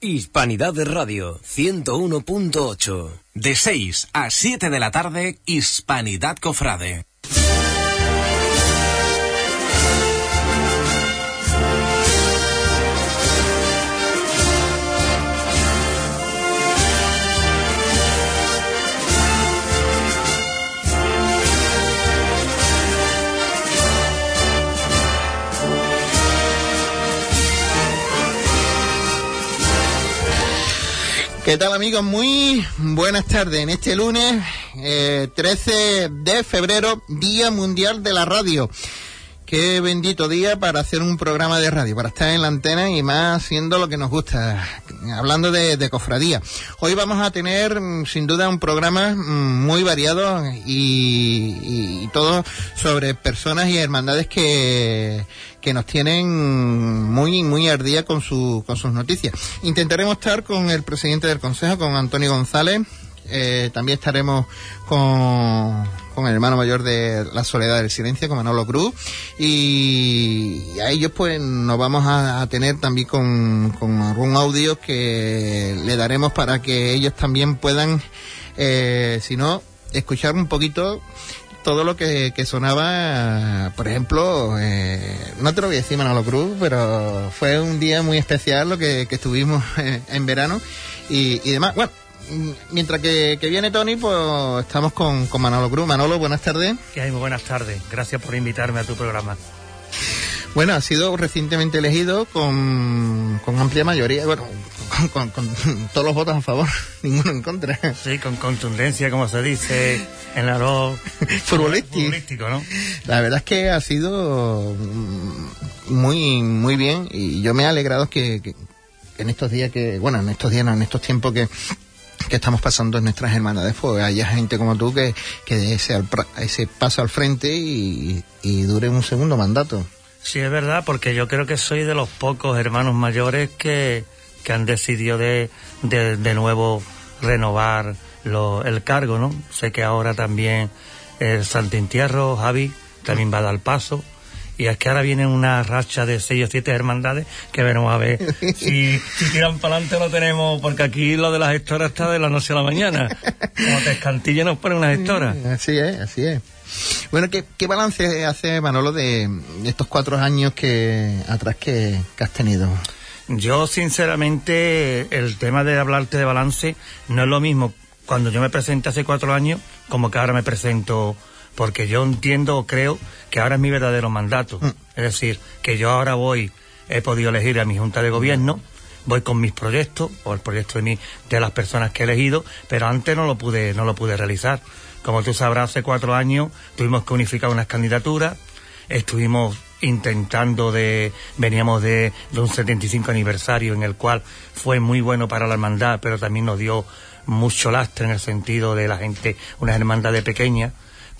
Hispanidad de Radio 101.8. De 6 a 7 de la tarde, Hispanidad Cofrade. ¿Qué tal amigos? Muy buenas tardes. En este lunes eh, 13 de febrero, Día Mundial de la Radio. Qué bendito día para hacer un programa de radio, para estar en la antena y más haciendo lo que nos gusta, hablando de, cofradía. Hoy vamos a tener mm, sin duda un programa mm, muy variado y, todo sobre personas y hermandades que, que nos tienen muy muy al día con, su, con sus noticias. Intentaremos estar con el presidente del Consejo, con Antonio González. Eh, también estaremos con, con, el hermano mayor de La Soledad del Silencio, con Manolo Cruz. Y, a ellos pues nos vamos a, tener también con, algún audio que le daremos para que ellos también puedan, eh, si no, escuchar un poquito todo lo que, sonaba, por ejemplo, eh, no te lo voy a decir Manolo Cruz, pero fue un día muy especial lo que, estuvimos en, en verano y, y, demás. Bueno, mientras que, que, viene Tony, pues estamos con, con Manolo Cruz. Manolo, buenas tardes. ¿Qué hay? Muy buenas tardes. Gracias por invitarme a tu programa. Bueno, ha sido recientemente elegido con, con amplia mayoría, bueno, con, con, con, todos los votos a favor, ninguno en contra. Sí, con contundencia, como se dice en la voz futbolístico, ¿no? La verdad es que ha sido muy, muy bien y yo me he alegrado que, que, que en estos días que, bueno, en estos días, no, en estos tiempos que que estamos pasando en nuestras hermandades, pues haya gente como tú que, que dé ese, ese paso al frente y, y dure un segundo mandato. Sí, es verdad, porque yo creo que soy de los pocos hermanos mayores que, que han decidido de, de, de nuevo renovar lo, el cargo, ¿no? Sé que ahora también el Santintierro, Javi, también va a dar paso. Y es que ahora viene una racha de seis o siete hermandades que veremos a ver si, si tiran para adelante lo tenemos, porque aquí lo de las gestoras está de la noche a la mañana. Como te escantilla nos ponen unas gestoras. Así es, así es. Bueno, ¿qué, qué balance hace Manolo de, estos cuatro años que atrás que, que has tenido? Yo, sinceramente, el tema de hablarte de balance no es lo mismo cuando yo me presenté hace cuatro años como que ahora me presento porque yo entiendo o creo que ahora es mi verdadero mandato. Mm. Es decir, que yo ahora voy, he podido elegir a mi junta de gobierno, voy con mis proyectos, o el proyecto de, las personas que he elegido, pero antes no lo pude, no lo pude realizar. Como tú sabrás, hace cuatro años tuvimos que unificar unas candidaturas, estuvimos intentando de, veníamos de, de un 75 aniversario en el cual fue muy bueno para la hermandad, pero también nos dio mucho lastre en el sentido de la gente, una hermandad de pequeña,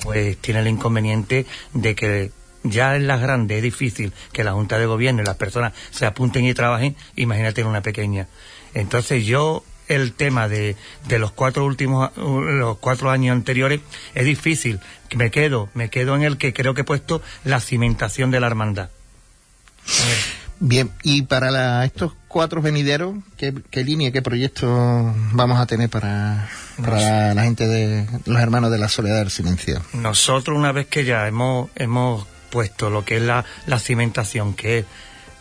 pues tiene el inconveniente de que ya en las grandes es difícil que la Junta de Gobierno y las personas se apunten y trabajen, imagínate en una pequeña. Entonces yo el tema de, de los cuatro últimos los cuatro años anteriores es difícil me quedo me quedo en el que creo que he puesto la cimentación de la hermandad bien y para la, estos cuatro venideros ¿qué, qué línea qué proyecto vamos a tener para para la gente de los hermanos de la soledad del silencio nosotros una vez que ya hemos hemos puesto lo que es la, la cimentación que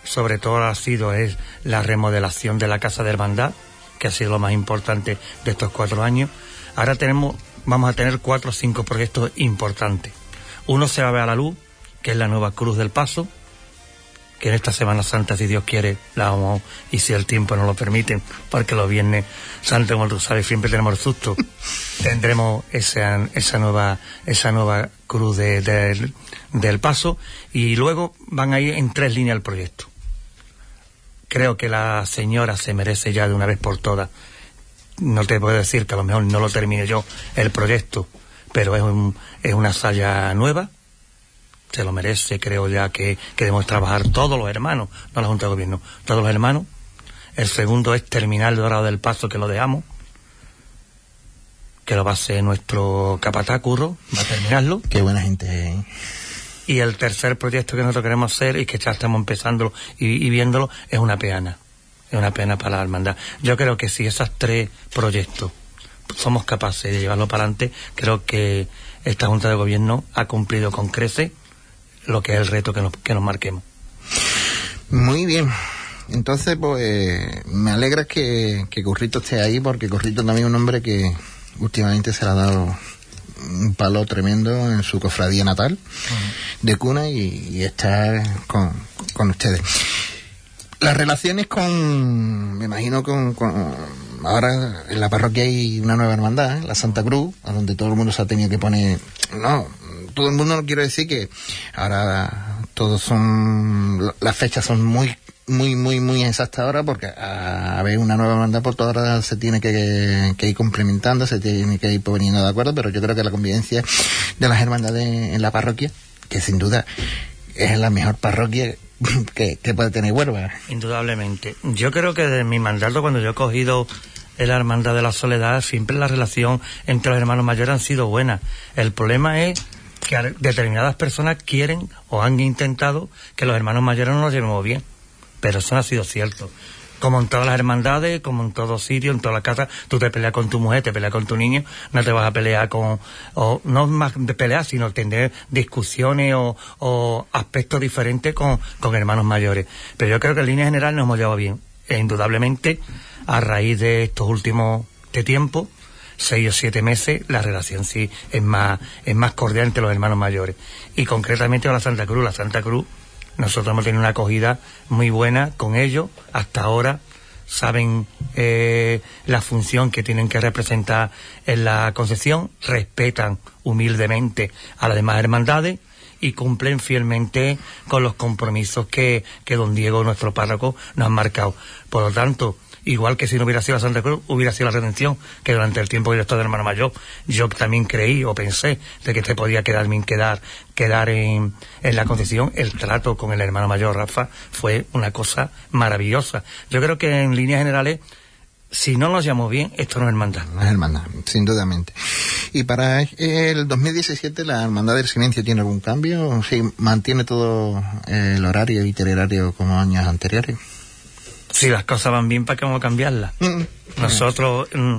sobre todo ha sido es la remodelación de la casa de hermandad que ha sido lo más importante de estos cuatro años. Ahora tenemos, vamos a tener cuatro o cinco proyectos importantes. Uno se va a ver a la luz, que es la nueva Cruz del Paso, que en esta Semana Santa, si Dios quiere, la vamos, y si el tiempo nos lo permite, porque los viernes Santo como tú sabes, siempre tenemos el susto, tendremos esa, esa nueva, esa nueva Cruz de, de, del Paso, y luego van a ir en tres líneas el proyecto creo que la señora se merece ya de una vez por todas. No te puedo decir que a lo mejor no lo termine yo el proyecto, pero es, un, es una salla nueva. Se lo merece, creo ya que, que debemos trabajar todos los hermanos, no la Junta de Gobierno, todos los hermanos. El segundo es terminar el Dorado del Paso, que lo dejamos, que lo va a hacer nuestro capataz Curro, va a terminarlo. Qué buena gente, ¿eh? y el tercer proyecto que nosotros queremos hacer y que ya estamos empezando y, y viéndolo es una peana es una pena para la hermandad. Yo creo que si esos tres proyectos somos capaces de llevarlo para adelante, creo que esta Junta de Gobierno ha cumplido con crece lo que es el reto que nos, que nos marquemos. Muy bien. Entonces, pues me alegra que, que Currito esté ahí, porque Currito también es un hombre que últimamente se le ha dado un palo tremendo en su cofradía natal de cuna y, está con, con ustedes. Las relaciones con, me imagino con, ahora en la parroquia hay una nueva hermandad, la Santa Cruz, a donde todo el mundo se ha tenido que poner, no, todo el mundo no quiero decir que ahora todos son, las fechas son muy muy, muy, muy exactas ahora porque a, ver una nueva hermandad por toda hora se tiene que, ir complementando, se tiene que ir poniendo de acuerdo, pero yo creo que la convivencia de las hermandades en la parroquia, que sin duda es la mejor parroquia que, puede tener Huelva. Indudablemente. Yo creo que desde mi mandato, cuando yo he cogido la Hermandad de la Soledad, siempre la relación entre los hermanos mayores han sido buena. El problema es que determinadas personas quieren o han intentado que los hermanos mayores no nos llevemos bien. Pero eso no ha sido cierto como en todas las hermandades, como en todo sitio, en todas las casas, tú te peleas con tu mujer, te peleas con tu niño, no te vas a pelear con, o no más pelear, sino tener discusiones o, aspectos diferentes con, con, hermanos mayores. Pero yo creo que en línea general nos hemos llevado bien. E indudablemente, a raíz de estos últimos de tiempo, seis o siete meses, la relación sí es más, es más cordial entre los hermanos mayores. Y concretamente con la Santa Cruz, la Santa Cruz nosotros hemos tenido una acogida muy buena con ellos. Hasta ahora saben eh, la función que tienen que representar en la concepción, respetan humildemente a las demás hermandades y cumplen fielmente con los compromisos que, que don Diego, nuestro párroco, nos ha marcado. Por lo tanto, igual que si no hubiera sido la Santa Cruz, hubiera sido la redención, que durante el tiempo que yo de hermano mayor, yo también creí o pensé de que te podía quedar, quedar, quedar en, la concesión. El trato con el hermano mayor, Rafa, fue una cosa maravillosa. Yo creo que en líneas generales, si no nos llamamos bien, esto no es hermandad. No es hermandad, sin dudamente. Y para el 2017, ¿la Hermandad del Silencio tiene algún cambio? ¿Sí mantiene todo el horario itinerario como años anteriores? Si las cosas van bien, ¿para qué vamos a cambiarlas? Mm, nosotros, mm,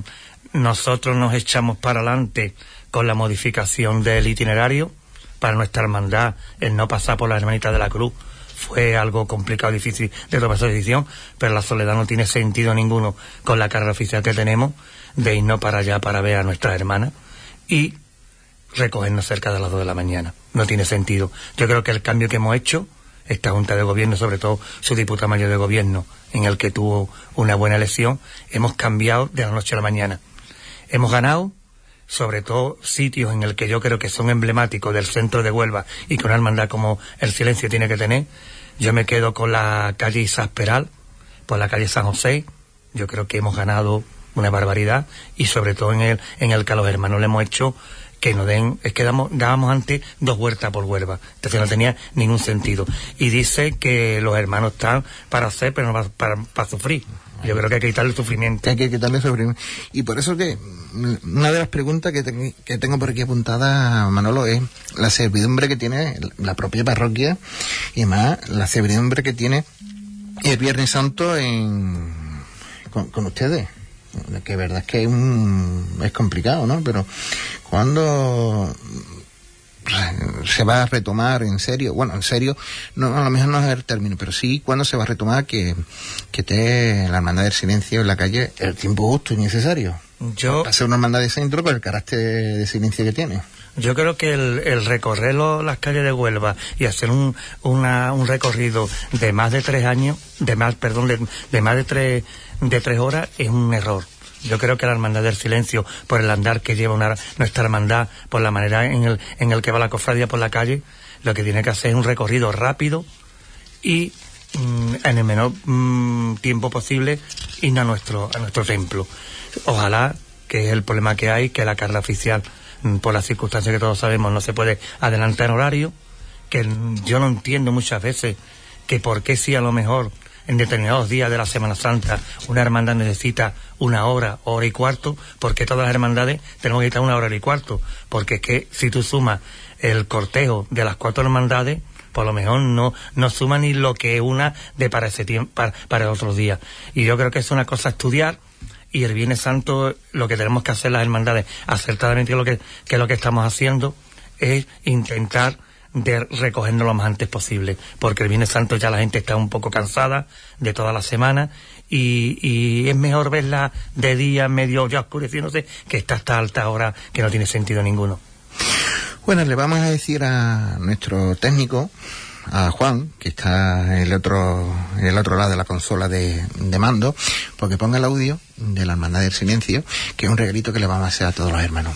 nosotros nos echamos para adelante con la modificación del itinerario para nuestra hermandad, el no pasar por la hermanita de la cruz. Fue algo complicado, difícil de tomar esa decisión, pero la soledad no tiene sentido ninguno con la carrera oficial que tenemos de irnos para allá para ver a nuestra hermana y recogernos cerca de las dos de la mañana. No tiene sentido. Yo creo que el cambio que hemos hecho esta Junta de Gobierno, sobre todo su diputado mayor de Gobierno, en el que tuvo una buena elección, hemos cambiado de la noche a la mañana. Hemos ganado, sobre todo sitios en el que yo creo que son emblemáticos del centro de Huelva y con una hermandad como el silencio tiene que tener. Yo me quedo con la calle Isasperal, por la calle San José. Yo creo que hemos ganado una barbaridad y sobre todo en el, en el que a los hermanos le hemos hecho que nos den, es que damos, dábamos antes dos huertas por Huelva, entonces no tenía ningún sentido. Y dice que los hermanos están para hacer, pero no para, para, sufrir. Yo creo que hay que quitarle sufrimiento. Hay que quitarle sufrimiento. Y por eso que una de las preguntas que, que tengo por aquí apuntada, Manolo, es la servidumbre que tiene la propia parroquia y más la servidumbre que tiene el Viernes Santo en, con ustedes que verdad es que es, es complicado, ¿no? Pero cuando se va a retomar en serio, bueno, en serio, no, a lo mejor no es el término, pero sí cuando se va a retomar que, que esté la hermandad del silencio en la calle el tiempo justo y necesario. Yo... Hacer una hermandad de centro con el carácter de silencio que tiene. Yo creo que el, el recorrer las calles de Huelva y hacer un, una, un recorrido de más de tres años, de más, perdón, de, más de tres, de tres horas es un error. Yo creo que la hermandad del silencio, por el andar que lleva nuestra hermandad, por la manera en el, en el que va la cofradía por la calle, lo que tiene que hacer es un recorrido rápido y mm, en el menor mm, tiempo posible ir a nuestro, a nuestro templo. Ojalá, que es el problema que hay, que la carga oficial por las circunstancias que todos sabemos, no se puede adelantar horario, que yo no entiendo muchas veces que por qué si a lo mejor en determinados días de la Semana Santa una hermandad necesita una hora, hora y cuarto, porque todas las hermandades tenemos que estar una hora y cuarto, porque es que si tú sumas el cortejo de las cuatro hermandades, por lo mejor no, no suma ni lo que una de para ese tiempo, para, para otros días. Y yo creo que es una cosa estudiar y el Viernes Santo lo que tenemos que hacer las hermandades acertadamente lo que, que lo que estamos haciendo es intentar de recogernos lo más antes posible, porque el Viernes Santo ya la gente está un poco cansada de toda la semana y, y es mejor verla de día, medio ya oscureciéndose, que está hasta alta hora que no tiene sentido ninguno. Bueno, le vamos a decir a nuestro técnico, a Juan, que está en el otro, en el otro lado de la consola de, de mando, porque ponga el audio de la Hermandad del Silencio, que es un regalito que le vamos a hacer a todos los hermanos.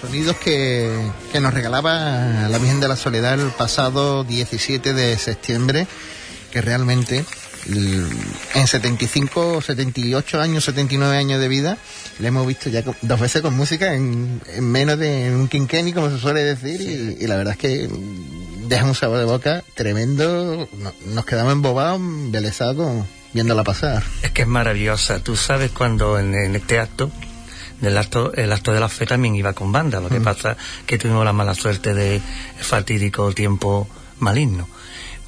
Sonidos que, que nos regalaba la Virgen de la Soledad el pasado 17 de septiembre, que realmente en 75, 78 años, 79 años de vida, le hemos visto ya dos veces con música en, menos de un quinquenio, como se suele decir, y, la verdad es que deja un sabor de boca tremendo. Nos quedamos embobados, embelesados viéndola pasar. Es que es maravillosa. Tú sabes cuando en, este acto del acto, el acto de la fe también iba con banda. Lo que mm. pasa que tuvimos la mala suerte de fatídico tiempo maligno.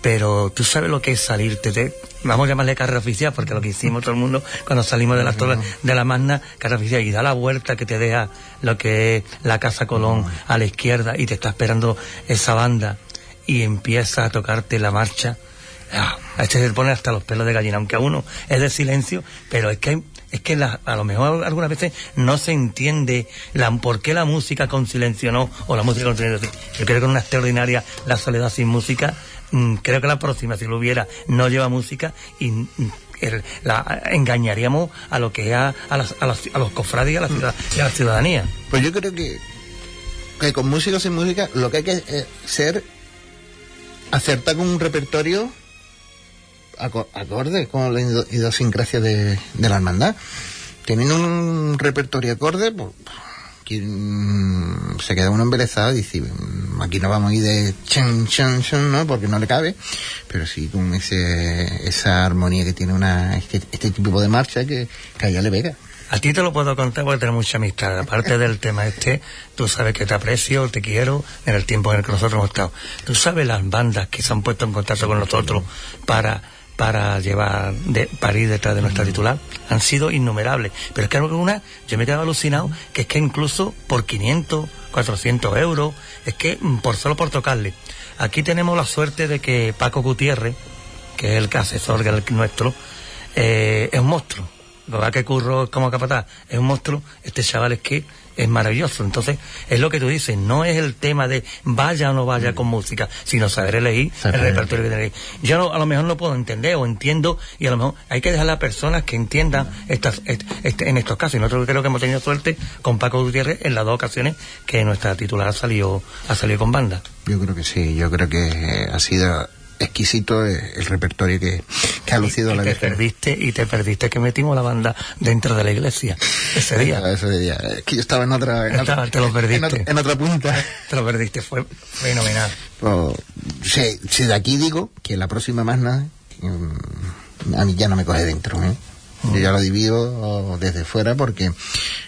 Pero tú sabes lo que es salirte de, vamos a llamarle carrera oficial, porque lo que hicimos todo el mundo cuando salimos del acto de la magna, carrera oficial, y da la vuelta que te deja lo que es la Casa Colón a la izquierda y te está esperando esa banda y empieza a tocarte la marcha. A este se pone hasta los pelos de gallina, aunque a uno es de silencio, pero es que es que a lo mejor algunas veces no se entiende la, por qué la música con silencio no, o la música con silencio Yo creo que es una extraordinaria la soledad sin música, mm, creo que la próxima, si lo hubiera, no lleva música y mm, la, engañaríamos a lo que es a, a, los cofrades y a, la la ciudadanía. Pues yo creo que, que con música o sin música lo que hay que eh, ser acertar con un repertorio acorde con la idiosincrasia de, la hermandad. Teniendo un repertorio acorde, pues, se queda uno embelezado y dice, aquí no vamos a ir de chan, chan, chan, ¿no? Porque no le cabe, pero sí con ese, esa armonía que tiene una, este, este tipo de marcha que, que a ella le pega. A ti te lo puedo contar porque tengo mucha amistad. Aparte del tema este, tú sabes que te aprecio, te quiero en el tiempo en el que nosotros hemos estado. Tú sabes las bandas que se han puesto en contacto con nosotros para para llevar de, para ir detrás de nuestra titular. Han sido innumerables. Pero es que algunas yo me he quedado alucinado que es que incluso por 500 400 euros es que mm, por solo por tocarle. Aquí tenemos la suerte de que Paco Gutiérrez que es el asesor el nuestro eh, es un monstruo. Lo que curro como capataz es un monstruo. Este chaval es que es maravilloso. Entonces, es lo que tú dices, no es el tema de vaya o no vaya con música, sino saber elegir el repertorio que tenéis. Yo a lo mejor no puedo entender o entiendo, y a lo mejor hay que dejar a las personas que entiendan estas, este, en estos casos. Y nosotros creo que hemos tenido suerte con Paco Gutiérrez en las dos ocasiones que nuestra titular ha salido, ha salido con banda. Yo creo que sí, yo creo que ha sido exquisito el repertorio que, ha lucido y, la te perdiste y te perdiste que metimos la banda dentro de la iglesia ese día. Ese día. Es que yo estaba en otra en, otra, te lo perdiste. En, otra punta. Te lo perdiste fue fenomenal. Pues, si, de aquí digo que la próxima más nada mm, a mí ya no me coge dentro ¿eh? Yo ya lo divido desde fuera porque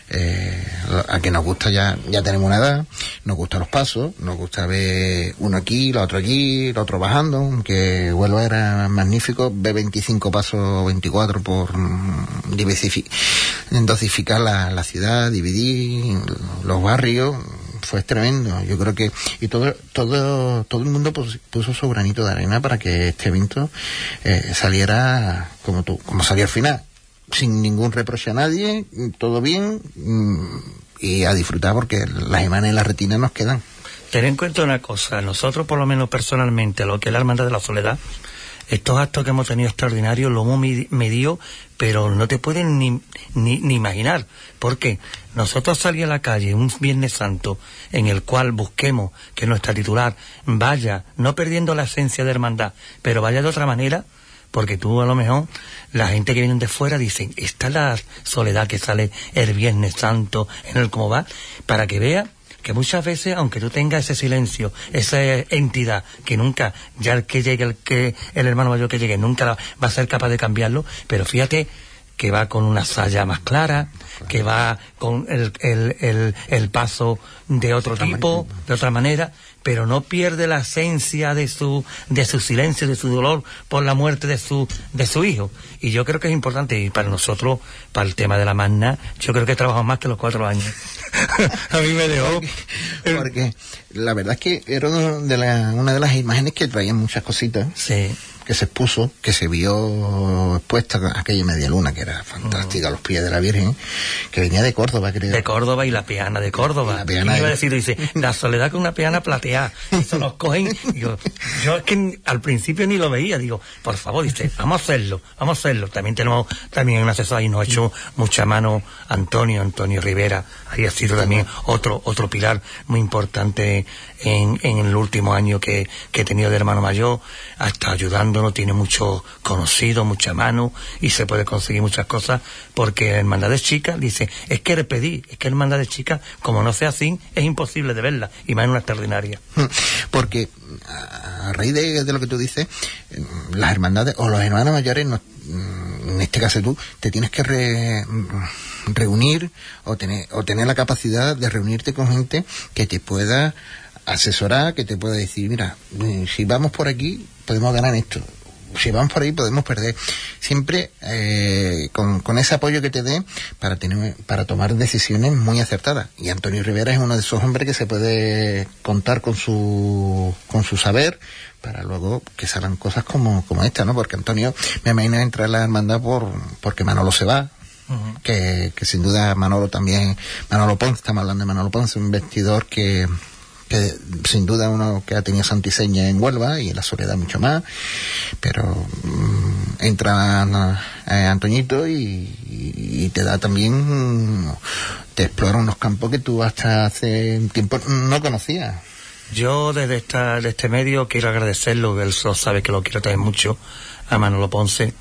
eh, a que nos gusta ya, ya tenemos una edad, nos gustan los pasos, nos gusta ver uno aquí, el otro aquí, el otro bajando, aunque Huelva era magnífico, ve 25 pasos 24 por mm, dosificar la, la ciudad, dividir los barrios, fue tremendo. Yo creo que y todo todo todo el mundo puso su granito de arena para que este evento eh, saliera como tú, como salió al final sin ningún reproche a nadie, todo bien mm, y a disfrutar porque las imanes en la retina nos quedan. Ten en cuenta una cosa, nosotros por lo menos personalmente, lo que es la Hermandad de la Soledad, estos actos que hemos tenido extraordinarios lo hemos medido, pero no te pueden ni, ni, ni, imaginar. Porque nosotros salir a la calle un Viernes Santo en el cual busquemos que nuestra titular vaya, no perdiendo la esencia de hermandad, pero vaya de otra manera, porque tú a lo mejor, la gente que viene de fuera dicen, está la soledad que sale el Viernes Santo en el cómo va, para que vea que muchas veces, aunque tú tengas ese silencio, esa entidad que nunca, ya el que llegue, el que el hermano mayor que llegue, nunca va a ser capaz de cambiarlo, pero fíjate que va con una saya más clara, que va con el, el, el, el paso de otro tipo, de otra manera, pero no pierde la esencia de su, de su silencio, de su dolor por la muerte de su, de su hijo. Y yo creo que es importante, y para nosotros, para el tema de la magna, yo creo que trabajado más que los cuatro años. a mí me dejó. Porque la verdad es que era de una de las imágenes que traían muchas cositas. Sí. Que se expuso, que se vio expuesta aquella media luna, que era fantástica, a los pies de la Virgen, que venía de Córdoba, creo. De Córdoba y la peana de Córdoba. La peana y iba a de- decir, dice, la soledad con una peana plateada. Y se los cogen. y yo, yo es que al principio ni lo veía. Digo, por favor, dice, vamos a hacerlo, vamos a hacerlo. También tenemos también un asesor ahí, nos ha hecho mucha mano Antonio, Antonio Rivera. Ahí ha sido también otro, otro pilar muy importante en, en el último año que, que he tenido de hermano mayor. Ha estado ayudándonos, tiene muchos conocidos, mucha mano y se puede conseguir muchas cosas porque hermandades chicas, dice, es que repetir, es que hermandades chicas, como no sea así, es imposible de verla y más en una extraordinaria. Porque a raíz de, lo que tú dices, eh, las hermandades o los hermanos mayores, no- mm, en este caso tú, te tienes que re- reunir o tener, o tener la capacidad de reunirte con gente que te pueda asesorar, que te pueda decir, mira, mm, si vamos por aquí, podemos ganar esto. Si vamos por ahí podemos perder. Siempre eh, con, con ese apoyo que te dé para tener para tomar decisiones muy acertadas. Y Antonio Rivera es uno de esos hombres que se puede contar con su con su saber para luego que salgan cosas como, como esta, ¿no? Porque Antonio me imagino entra en la hermandad por porque Manolo se va, que, que sin duda Manolo también, Manolo Ponce, estamos hablando de Manolo Ponce, un vestidor que, que sin duda uno que ha tenido santiseña en Huelva y en la soledad mucho más, pero mm, entra eh, Antoñito y, te da también, te explora unos campos que tú hasta hace un tiempo no conocías. Yo desde esta, de este medio quiero agradecerlo, él sabe que lo quiero también mucho, a Manolo Ponce.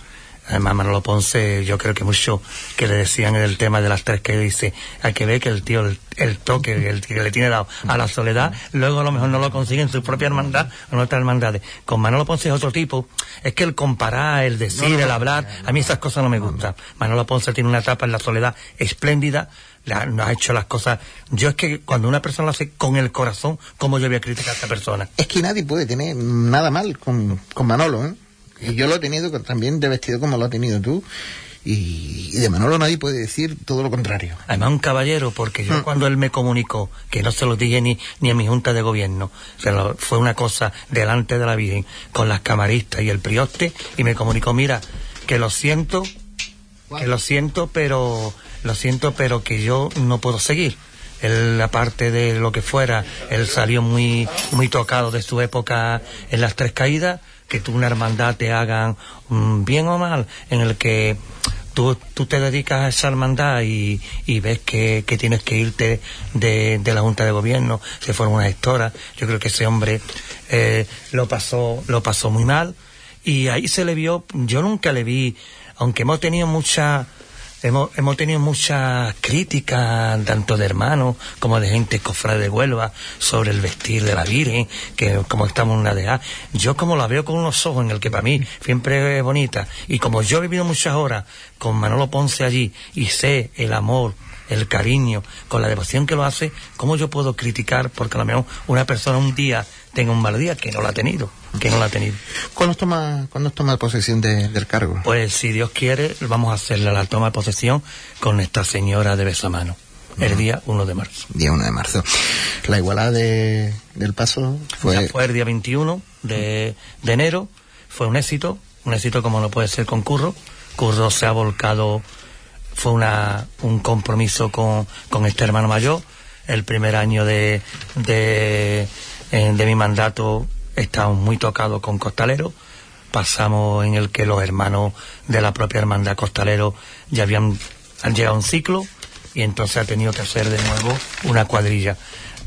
Además, Manolo Ponce, yo creo que mucho que le decían en el tema de las tres que dice, hay que ver que el tío, el, el toque el que le tiene dado a la soledad, luego a lo mejor no lo consigue en su propia hermandad o en otras hermandades. Con Manolo Ponce es otro tipo. Es que el comparar, el decir, el hablar, a mí esas cosas no me gustan. Manolo Ponce tiene una etapa en la soledad espléndida, la- nos ha hecho las cosas. Yo es que cuando una persona lo hace con el corazón, ¿cómo yo voy a criticar a esa persona? Es que nadie puede tener nada mal con, con Manolo, ¿eh? Y yo lo he tenido también de vestido como lo has tenido tú. Y, y de Manolo nadie puede decir todo lo contrario. Además, un caballero, porque yo cuando él me comunicó, que no se lo dije ni, ni a mi junta de gobierno, se lo- fue una cosa delante de la Virgen, con las camaristas y el prioste, y me comunicó, mira, que lo siento, que lo siento, pero, lo siento, pero que yo no puedo seguir. Él, aparte de lo que fuera, él salió muy, muy tocado de su época en las tres caídas, que tú una hermandad te hagan bien o mal, en el que tú, tú te dedicas a esa hermandad y, y ves que, que tienes que irte de, de la Junta de Gobierno, se fueron una gestora, yo creo que ese hombre eh, lo pasó, lo pasó muy mal, y ahí se le vio, yo nunca le vi, aunque hemos tenido mucha, hemos, hemos tenido muchas críticas, tanto de hermanos como de gente cofrade de Huelva, sobre el vestir de la Virgen, que como estamos en una de yo como la veo con unos ojos en el que para mí siempre es bonita, y como yo he vivido muchas horas con Manolo Ponce allí, y sé el amor, el cariño, con la devoción que lo hace, ¿cómo yo puedo criticar porque a lo mejor una persona un día tenga un mal día que no lo ha tenido, que no lo ha tenido? ¿Cuándo toma, ¿cuándo toma posesión de- del cargo? Pues si Dios quiere, vamos a hacerle la toma de posesión con Nuestra Señora de Besamano, el día 1 de marzo. Día 1 de marzo. La igualada de, del paso fue... Ya fue el día 21 de, de enero, fue un éxito, un éxito como no puede ser con Curro. Curro se ha volcado, fue una, un compromiso con, con este hermano mayor. El primer año de, de, eh, mi mandato estamos muy tocados con Costalero. Pasamos en el que los hermanos de la propia hermandad Costalero ya habían han llegado a un ciclo y entonces ha tenido que hacer de nuevo una cuadrilla.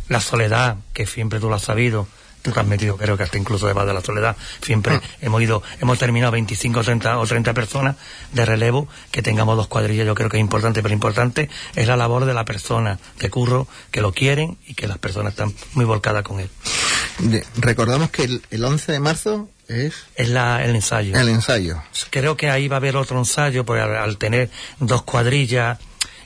La soledad, que siempre tú lo has sabido, tú te has metido creo que hasta incluso debajo de la soledad, siempre hemos ido, hemos terminado 25 o 30, o 30 personas de relevo, que tengamos dos cuadrillas, yo creo que es importante, pero importante es la labor de la persona que curro, que lo quieren y que las personas están muy volcadas con él. de- recordamos que el, el 11 de marzo es Es la, el ensayo. el ensayo. Creo que ahí va a haber otro ensayo, porque al, al tener dos cuadrillas,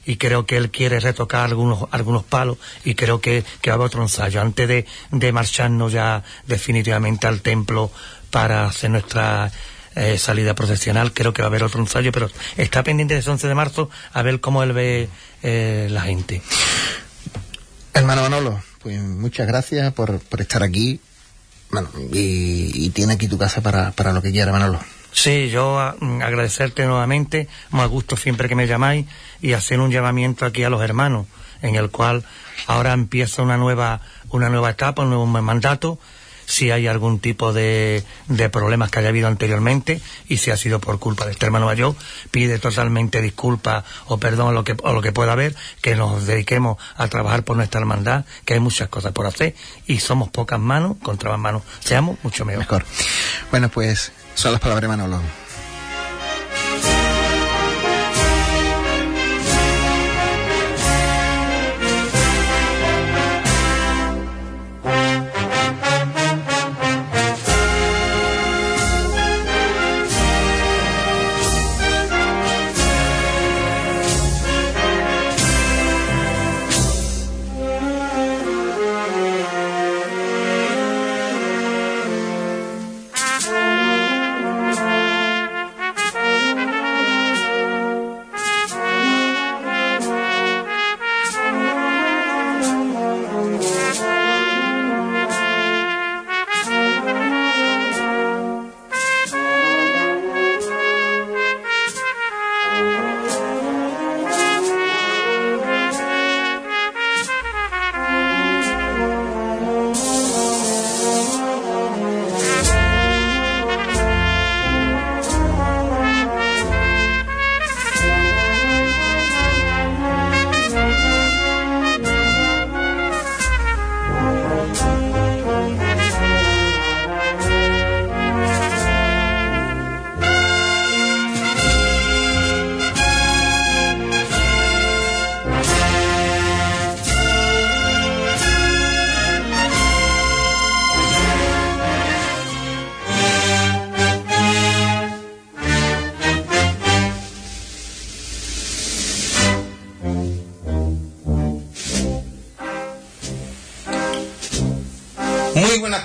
y creo que él quiere retocar algunos, algunos palos, y creo que, va a haber otro ensayo. Antes de, de marcharnos ya definitivamente al templo para hacer nuestra eh, salida procesional, creo que va a haber otro ensayo, pero está pendiente ese 11 de marzo a ver cómo él ve eh, la gente. Hermano Manolo, pues muchas gracias por, por estar aquí. bueno, y, tiene aquí tu casa para, para lo que quiera, Manolo. Sí, yo mm, agradecerte nuevamente, me gusto siempre que me llamáis y hacer un llamamiento aquí a los hermanos, en el cual ahora empieza una nueva, una nueva etapa, un nuevo mandato, si hay algún tipo de, de, problemas que haya habido anteriormente y si ha sido por culpa de este hermano mayor, pide totalmente disculpas o perdón o lo que, o lo que pueda haber, que nos dediquemos a trabajar por nuestra hermandad, que hay muchas cosas por hacer y somos pocas manos contra más manos, seamos mucho mejor. mejor. Bueno, pues son las palabras de Manolo.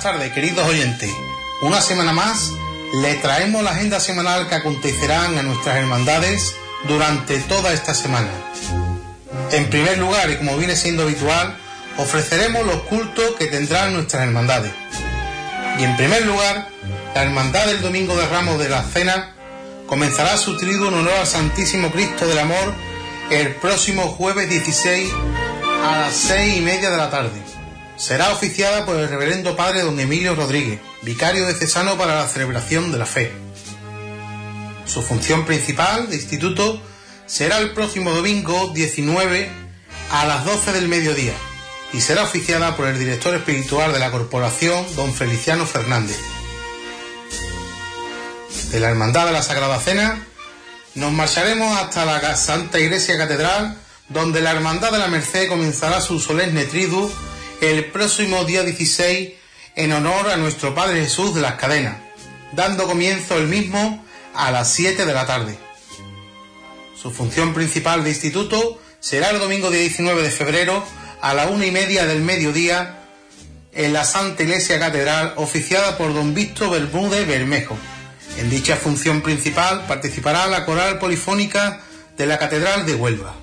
Tardes, queridos oyentes. Una semana más le traemos la agenda semanal que acontecerán a nuestras hermandades durante toda esta semana. En primer lugar, y como viene siendo habitual, ofreceremos los cultos que tendrán nuestras hermandades. Y en primer lugar, la Hermandad del Domingo de Ramos de la Cena comenzará su triduo en honor al Santísimo Cristo del Amor el próximo jueves 16 a las seis y media de la tarde será oficiada por el reverendo padre don Emilio Rodríguez, vicario de Cesano para la celebración de la fe. Su función principal de instituto será el próximo domingo 19 a las 12 del mediodía y será oficiada por el director espiritual de la corporación, don Feliciano Fernández. De la Hermandad de la Sagrada Cena nos marcharemos hasta la Santa Iglesia Catedral, donde la Hermandad de la Merced comenzará su solemne tridu el próximo día 16 en honor a nuestro Padre Jesús de las Cadenas, dando comienzo el mismo a las 7 de la tarde. Su función principal de instituto será el domingo día 19 de febrero a la una y media del mediodía en la Santa Iglesia Catedral oficiada por don Víctor Bermúdez Bermejo. En dicha función principal participará la coral polifónica de la Catedral de Huelva.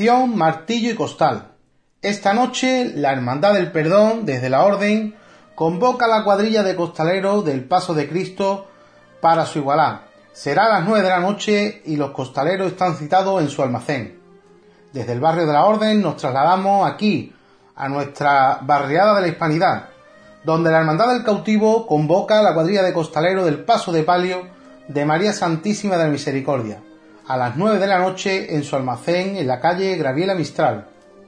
Martillo y Costal. Esta noche la Hermandad del Perdón, desde la Orden, convoca a la cuadrilla de costaleros del Paso de Cristo para su igualá. Será a las 9 de la noche y los costaleros están citados en su almacén. Desde el barrio de la Orden nos trasladamos aquí, a nuestra barriada de la Hispanidad, donde la Hermandad del Cautivo convoca a la cuadrilla de costaleros del Paso de Palio de María Santísima de la Misericordia, a las 9 de la noche en su almacén en la calle Graviela Mistral.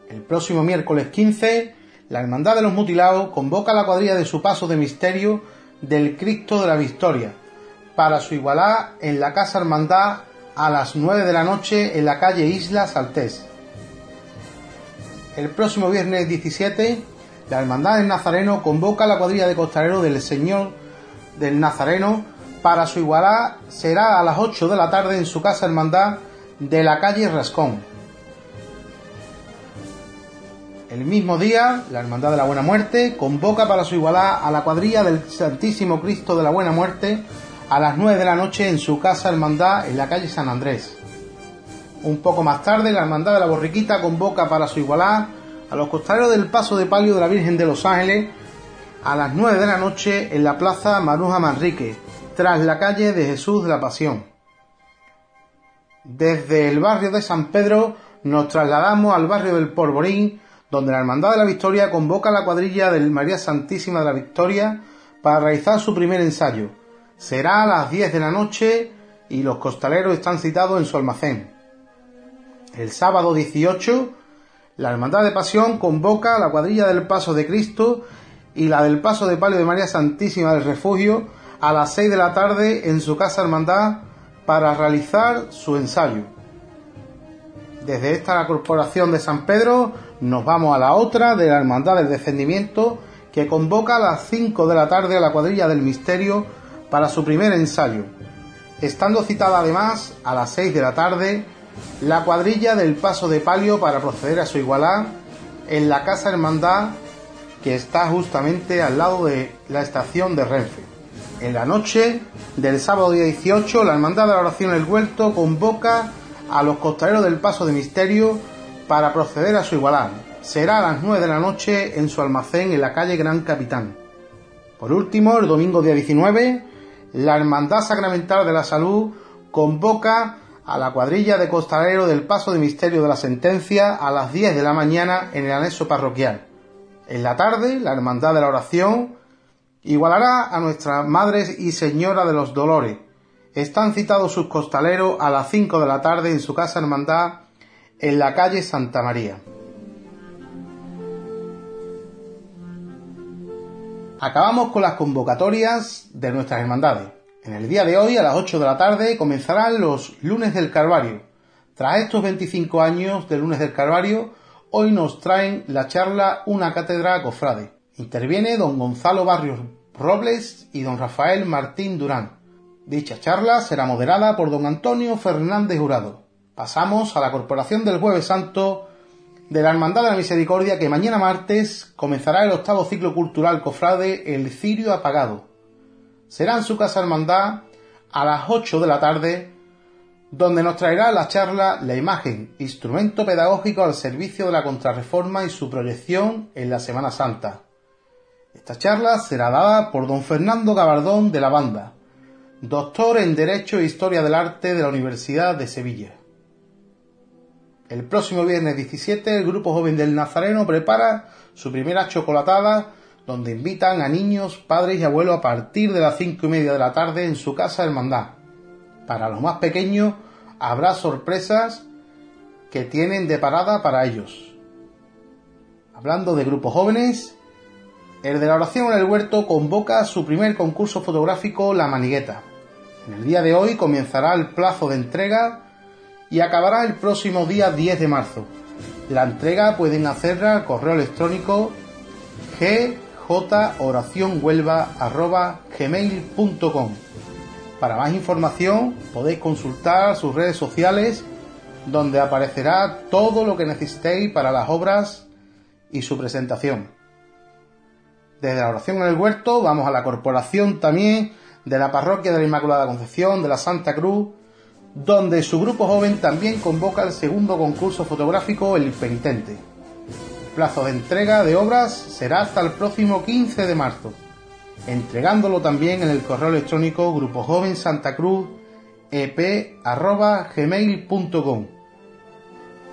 El próximo miércoles 15, la Hermandad de los Mutilados convoca a la cuadrilla de su paso de misterio del Cristo de la Victoria, para su igualá en la Casa Hermandad a las 9 de la noche en la calle Isla Saltés. El próximo viernes 17, la Hermandad del Nazareno convoca a la cuadrilla de costalero del Señor del Nazareno para su igualá será a las 8 de la tarde en su casa hermandad de la calle Rascón. El mismo día, la Hermandad de la Buena Muerte convoca para su igualá a la cuadrilla del Santísimo Cristo de la Buena Muerte a las 9 de la noche en su casa hermandad en la calle San Andrés. Un poco más tarde, la Hermandad de la Borriquita convoca para su igualá a los costaleros del Paso de Palio de la Virgen de los Ángeles a las 9 de la noche en la Plaza Maruja Manrique, tras la calle de Jesús de la Pasión. Desde el barrio de San Pedro nos trasladamos al barrio del Porborín, donde la Hermandad de la Victoria convoca a la cuadrilla del María Santísima de la Victoria para realizar su primer ensayo. Será a las 10 de la noche y los costaleros están citados en su almacén. El sábado 18, la Hermandad de Pasión convoca a la cuadrilla del Paso de Cristo y la del Paso de Palio de María Santísima del Refugio a las 6 de la tarde en su casa hermandad para realizar su ensayo. Desde esta corporación de San Pedro nos vamos a la otra de la Hermandad del Descendimiento que convoca a las 5 de la tarde a la cuadrilla del Misterio para su primer ensayo, estando citada además a las 6 de la tarde la cuadrilla del Paso de Palio para proceder a su igualdad en la Casa Hermandad que está justamente al lado de la estación de Renfe. En la noche del sábado día 18, la Hermandad de la Oración El Vuelto convoca a los costaleros del Paso de Misterio para proceder a su igualdad. Será a las 9 de la noche en su almacén en la calle Gran Capitán. Por último, el domingo día 19, la Hermandad Sacramental de la Salud convoca a la cuadrilla de costaleros del Paso de Misterio de la Sentencia a las 10 de la mañana en el anexo parroquial. En la tarde, la Hermandad de la Oración Igualará a nuestra Madre y Señora de los Dolores. Están citados sus costaleros a las 5 de la tarde en su casa hermandad en la calle Santa María. Acabamos con las convocatorias de nuestras hermandades. En el día de hoy, a las 8 de la tarde, comenzarán los lunes del Calvario. Tras estos 25 años de lunes del Calvario, hoy nos traen la charla Una cátedra cofrade. Interviene don Gonzalo Barrios Robles y don Rafael Martín Durán. Dicha charla será moderada por don Antonio Fernández Jurado. Pasamos a la Corporación del Jueves Santo de la Hermandad de la Misericordia que mañana martes comenzará el octavo ciclo cultural cofrade El Cirio Apagado. Será en su casa hermandad a las 8 de la tarde donde nos traerá la charla La imagen, instrumento pedagógico al servicio de la contrarreforma y su proyección en la Semana Santa. Esta charla será dada por don Fernando Gabardón de la Banda, doctor en Derecho e Historia del Arte de la Universidad de Sevilla. El próximo viernes 17 el Grupo Joven del Nazareno prepara su primera chocolatada donde invitan a niños, padres y abuelos a partir de las cinco y media de la tarde en su casa hermandad. Para los más pequeños habrá sorpresas que tienen de parada para ellos. Hablando de grupos jóvenes, el de la oración en el huerto convoca su primer concurso fotográfico La Manigueta. En el día de hoy comenzará el plazo de entrega y acabará el próximo día 10 de marzo. La entrega pueden hacerla al correo electrónico gjoracionhuelva.gmail.com Para más información podéis consultar sus redes sociales donde aparecerá todo lo que necesitéis para las obras y su presentación. Desde la oración en el huerto vamos a la corporación también de la parroquia de la Inmaculada Concepción, de la Santa Cruz, donde su grupo joven también convoca el segundo concurso fotográfico El Penitente. El plazo de entrega de obras será hasta el próximo 15 de marzo, entregándolo también en el correo electrónico grupo joven santa cruz ep@gmail.com.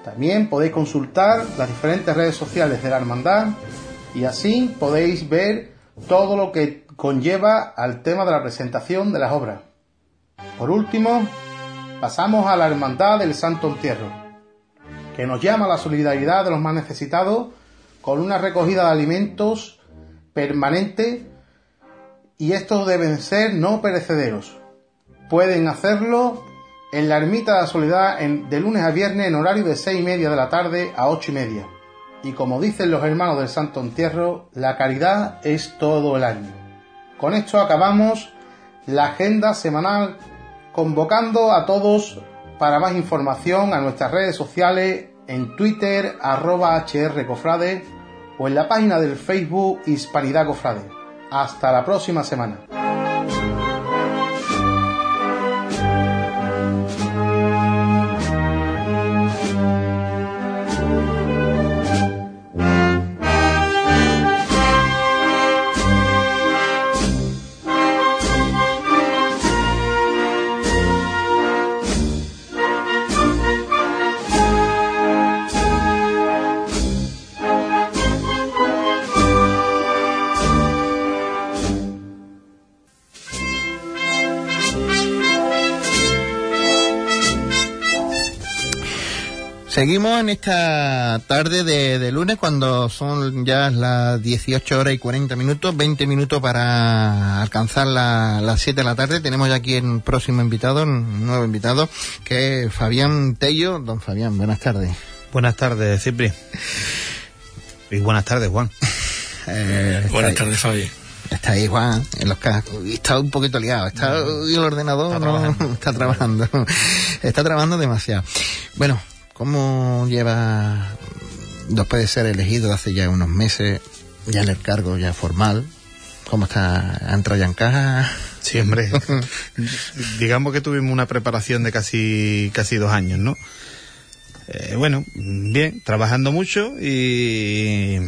También podéis consultar las diferentes redes sociales de la hermandad y así podéis ver todo lo que conlleva al tema de la presentación de las obras. Por último, pasamos a la Hermandad del Santo Entierro, que nos llama a la solidaridad de los más necesitados con una recogida de alimentos permanente y estos deben ser no perecederos. Pueden hacerlo en la Ermita de la Soledad de lunes a viernes en horario de seis y media de la tarde a ocho y media. Y como dicen los hermanos del Santo Entierro, la caridad es todo el año. Con esto acabamos la agenda semanal convocando a todos para más información a nuestras redes sociales en Twitter arroba hrcofrade o en la página del Facebook Hispanidad Cofrade. Hasta la próxima semana. Seguimos en esta tarde de, lunes cuando son ya las 18 horas y 40 minutos, 20 minutos para alcanzar las 7 de la tarde. Tenemos ya aquí un próximo invitado, un nuevo invitado, que es Fabián Tello. Don Fabián, buenas tardes. Buenas tardes, Cipri. Y buenas tardes, Juan. Eh, buenas tardes, Fabián. Está ahí Juan, en los cascos. Está un poquito liado. Está el ordenador, está trabajando. está trabajando. está trabajando demasiado. Bueno, ¿Cómo lleva, después de ser elegido hace ya unos meses, ya en el cargo ya formal, cómo está, ha entrado ya en caja? Sí, hombre. Digamos que tuvimos una preparación de casi, casi dos años, ¿no? Eh, bueno, bien, trabajando mucho y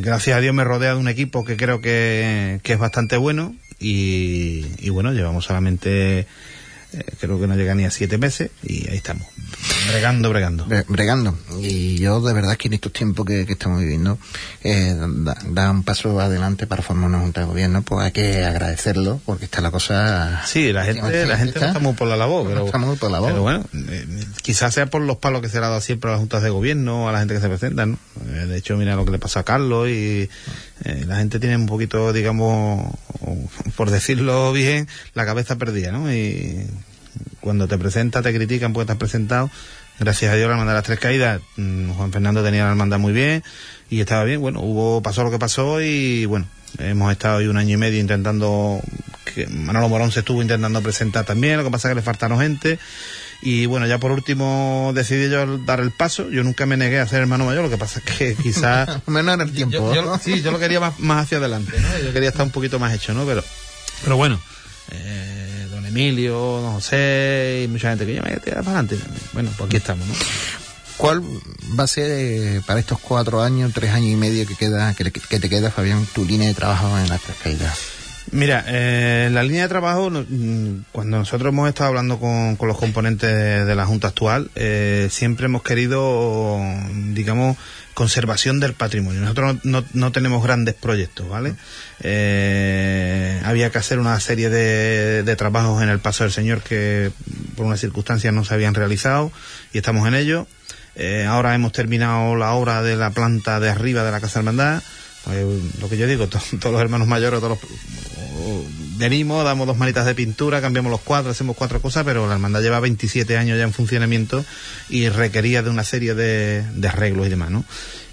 gracias a Dios me rodea de un equipo que creo que, que es bastante bueno y, y bueno, llevamos solamente eh, creo que no llega ni a siete meses y ahí estamos, bregando, bregando. bregando. Y yo de verdad que en estos tiempos que, estamos viviendo, eh, da, un paso adelante para formar una junta de gobierno, pues hay que agradecerlo porque está la cosa... Sí, la gente, la gente no está muy por la labor, pero, está muy por la labor. pero bueno, eh, quizás sea por los palos que se le ha dado siempre a las juntas de gobierno, a la gente que se presenta, ¿no? de hecho, mira lo que le pasa a Carlos y la gente tiene un poquito, digamos, por decirlo bien, la cabeza perdida, ¿no? Y cuando te presenta te critican porque te has presentado. Gracias a Dios la hermandad de las tres caídas, mm, Juan Fernando tenía la hermandad muy bien y estaba bien. Bueno, hubo, pasó lo que pasó y bueno, hemos estado ahí un año y medio intentando, que Manolo Morón se estuvo intentando presentar también, lo que pasa es que le faltaron gente. Y bueno, ya por último decidí yo dar el paso. Yo nunca me negué a ser hermano mayor, lo que pasa es que quizás... Menos en el tiempo. sí, yo lo quería más, más hacia adelante, ¿no? Yo quería estar un poquito más hecho, ¿no? Pero, pero bueno, eh, Emilio, don José y mucha gente que ya me tira para. Bueno, pues aquí estamos, ¿no? ¿Cuál va a ser eh, para estos cuatro años, tres años y medio que queda, que, te queda, Fabián, tu línea de trabajo en las tres caídas? Mira, eh, la línea de trabajo, mm, cuando nosotros hemos estado hablando con, los componentes de, la Junta actual, eh, siempre hemos querido, digamos, conservación del patrimonio. Nosotros no, no, tenemos grandes proyectos, ¿vale? Eh, había que hacer una serie de, de, trabajos en el Paso del Señor que por unas circunstancias no se habían realizado y estamos en ello. Eh, ahora hemos terminado la obra de la planta de arriba de la Casa Hermandad. Pues, lo que yo digo, todos los hermanos mayores, todos venimos, damos dos manitas de pintura, cambiamos los cuadros, hacemos cuatro cosas, pero la hermandad lleva 27 años ya en funcionamiento y requería de una serie de, arreglos y demás, ¿no?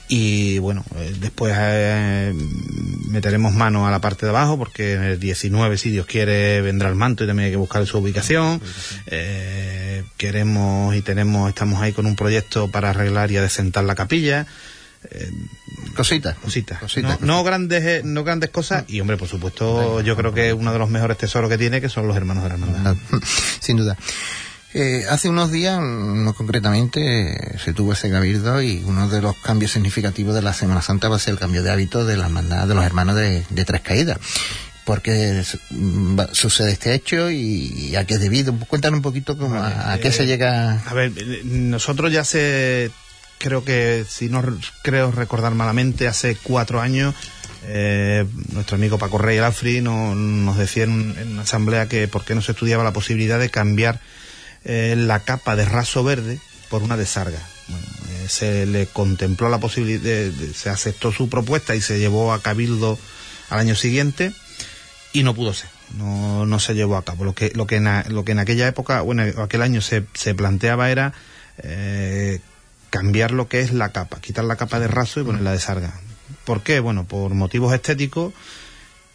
Y bueno, eh, después eh, meteremos mano a la parte de abajo porque en el 19, si Dios quiere, vendrá el manto y también hay que buscar su ubicación. Eh, queremos y tenemos, estamos ahí con un proyecto para arreglar y adecentar la capilla. Eh, cositas. Cositas. no, grandes, eh, no grandes cosas. Y hombre, por supuesto, yo creo que uno de los mejores tesoros que tiene, que son los hermanos de la hermandad. Sin duda. Eh, hace unos días, no concretamente, se tuvo ese cabildo y uno de los cambios significativos de la Semana Santa va a ser el cambio de hábito de la hermandad de los hermanos de, Tres Caídas. Porque sucede este hecho y, a qué es debido. Cuéntanos un poquito cómo, a, qué se eh, llega. A ver, nosotros ya hace, creo que, si no creo recordar malamente, hace cuatro años eh, nuestro amigo Paco Rey Alfri nos decía en, una asamblea que por qué no se estudiaba la posibilidad de cambiar eh, la capa de raso verde por una de sarga. Eh, se le contempló la posibilidad, se aceptó su propuesta y se llevó a cabildo al año siguiente y no pudo ser. No, no se llevó a cabo. Lo que, lo que, en, lo que en aquella época, bueno, aquel año se, se planteaba era cambiar lo que es la capa, quitar la capa de raso y ponerla de sarga. ¿Por qué? Bueno, por motivos estéticos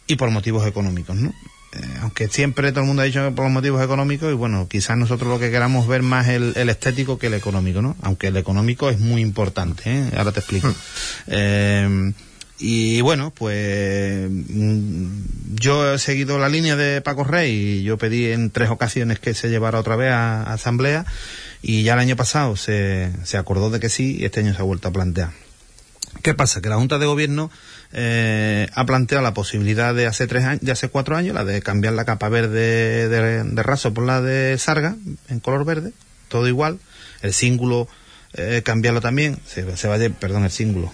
y por motivos económicos, ¿no? Eh, aunque siempre todo el mundo ha dicho que por los motivos económicos y bueno, quizás nosotros lo que queramos ver más el, el estético que el económico, ¿no? Aunque el económico es muy importante, ¿eh? Ahora te explico. Hmm. Eh, y bueno, pues mm, yo he seguido la línea de Paco Rey y yo pedí en tres ocasiones que se llevara otra vez a, a asamblea y ya el año pasado se, se acordó de que sí y este año se ha vuelto a plantear. ¿Qué pasa? Que la Junta de Gobierno eh, ha planteado la posibilidad de hace tres años, de hace cuatro años, la de cambiar la capa verde de, raso por la de sarga, en color verde, todo igual. El símbolo, eh, cambiarlo también, se, se vaya, perdón, el símbolo,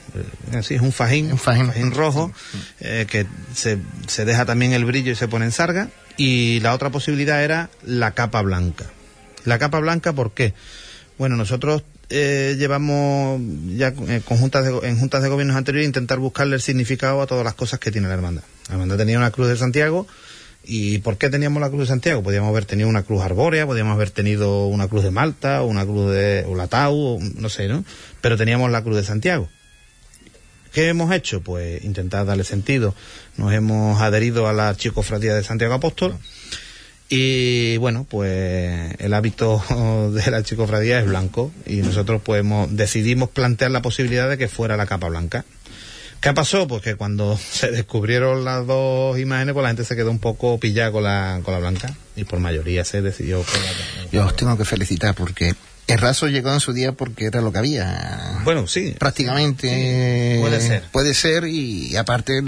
eh, sí, es un fajín, un fajín, rojo, eh, que se, se deja también el brillo y se pone en sarga. Y la otra posibilidad era la capa blanca. La capa blanca, ¿por qué? Bueno, nosotros eh, llevamos ya en juntas, de, en juntas de gobiernos anteriores intentar buscarle el significado a todas las cosas que tiene la hermandad. La hermandad tenía una cruz de Santiago. ¿Y por qué teníamos la cruz de Santiago? Podíamos haber tenido una cruz arbórea, podíamos haber tenido una cruz de Malta, o una cruz de Ulatau, no sé, ¿no? Pero teníamos la cruz de Santiago. ¿Qué hemos hecho? Pues intentar darle sentido. Nos hemos adherido a la Chicofratía de Santiago Apóstol. Y bueno, pues el hábito de la chicofradía es blanco y nosotros pues decidimos plantear la posibilidad de que fuera la capa blanca. ¿Qué pasó? Pues que cuando se descubrieron las dos imágenes, pues la gente se quedó un poco pillada con la, con la blanca y por mayoría se decidió. Yo os tengo que felicitar porque el raso llegó en su día porque era lo que había. Bueno, sí. Prácticamente. puede ser. Puede ser y, aparte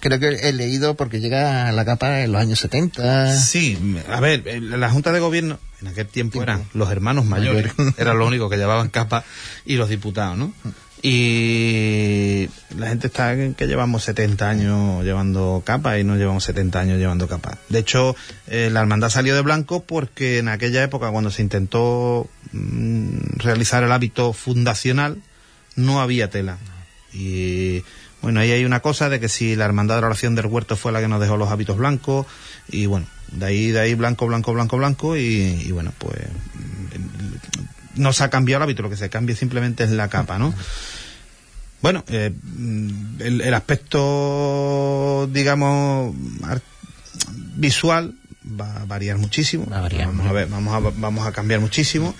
creo que he leído porque llega a la capa en los años 70. Sí, a ver, la Junta de Gobierno en aquel tiempo eran los hermanos mayores, eran los únicos que llevaban capa y los diputados, ¿no? Y la gente está que llevamos 70 años llevando capa y no llevamos 70 años llevando capa. De hecho, eh, la hermandad salió de blanco porque en aquella época, cuando se intentó mm, realizar el hábito fundacional, no había tela. Y bueno, ahí hay una cosa de que si la hermandad de la oración del huerto fue la que nos dejó los hábitos blancos, y bueno, de ahí, de ahí blanco, blanco, blanco, blanco, y, y bueno, pues mm, no se ha cambiado el hábito, lo que se cambia simplemente es la capa, ¿no? Bueno, eh, el, aspecto, digamos, visual va a variar muchísimo. Va a variar. Vamos a ver, vamos a, vamos a cambiar muchísimo.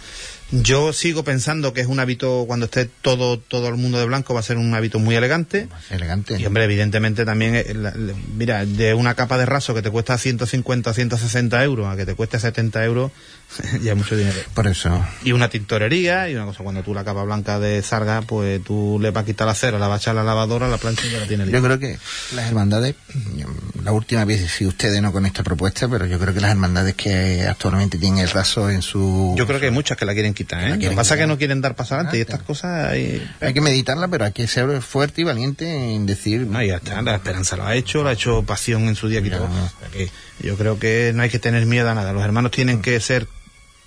Yo sigo pensando que es un hábito, cuando esté todo, todo el mundo de blanco, va a ser un hábito muy elegante. Elegante. Y hombre, evidentemente también, eh, mira, de una capa de raso que te cuesta 150, 160 euros a que te cueste 70 euros, ya mucho dinero. Por eso. Y una tintorería y una cosa, cuando tú la capa blanca de sarga, pues tú le vas a quitar la cera, la vas a echar a la lavadora, la plancha ya la tiene Yo creo que las hermandades, la última vez, si ustedes no con esta propuesta, pero yo creo que las hermandades que actualmente tienen el raso en su... Yo creo que hay muchas que la quieren quitar, ¿eh? Lo que pasa es que no quieren dar paso adelante y estas cosas hay... Hay que meditarla, pero hay que ser fuerte y valiente en decir... No, ya está, la esperanza lo ha hecho, lo ha hecho pasión en su día. Yo creo que no hay que tener miedo a nada. Los hermanos tienen que ser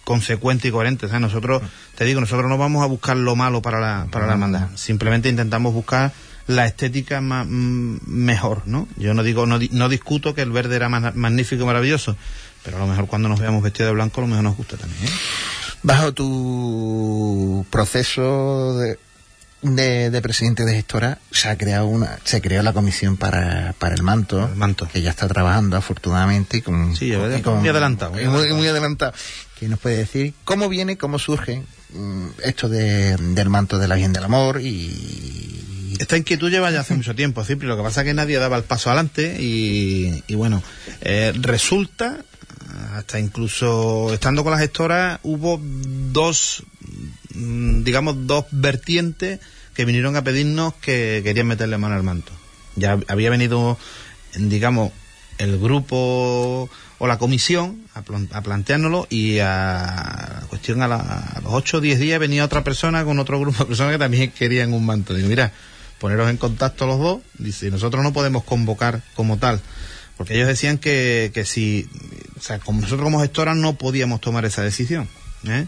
consecuente y coherente. nosotros, te digo, nosotros no vamos a buscar lo malo para la, para la hermandad. Simplemente intentamos buscar la estética más, mejor, ¿no? Yo no digo, no, no discuto que el verde era magnífico y maravilloso, pero a lo mejor cuando nos veamos vestidos de blanco, a lo mejor nos gusta también. ¿eh? Bajo tu proceso de, de, presidente de gestora se ha creado una se creó la comisión para, para el manto, manto. que ya está trabajando afortunadamente con, sí, muy adelantado muy, muy, adelantado. que nos puede decir cómo viene, cómo surge mm, esto de, del manto de la Virgen del Amor y... Esta inquietud lleva ya hace mucho tiempo, Cipri, lo que pasa es que nadie daba el paso adelante y, y bueno, eh, resulta, hasta incluso estando con las gestoras hubo dos, mm, digamos, dos vertientes que vinieron a pedirnos que querían meterle mano al manto. Ya había venido, digamos, el grupo o la comisión a, planteárnoslo y a, cuestión a, los 8 o 10 días venía otra persona con otro grupo de personas que también querían un manto. Digo, mira, poneros en contacto los dos, dice, nosotros no podemos convocar como tal, porque ellos decían que, que si, o sea, como nosotros como gestoras no podíamos tomar esa decisión. ¿eh?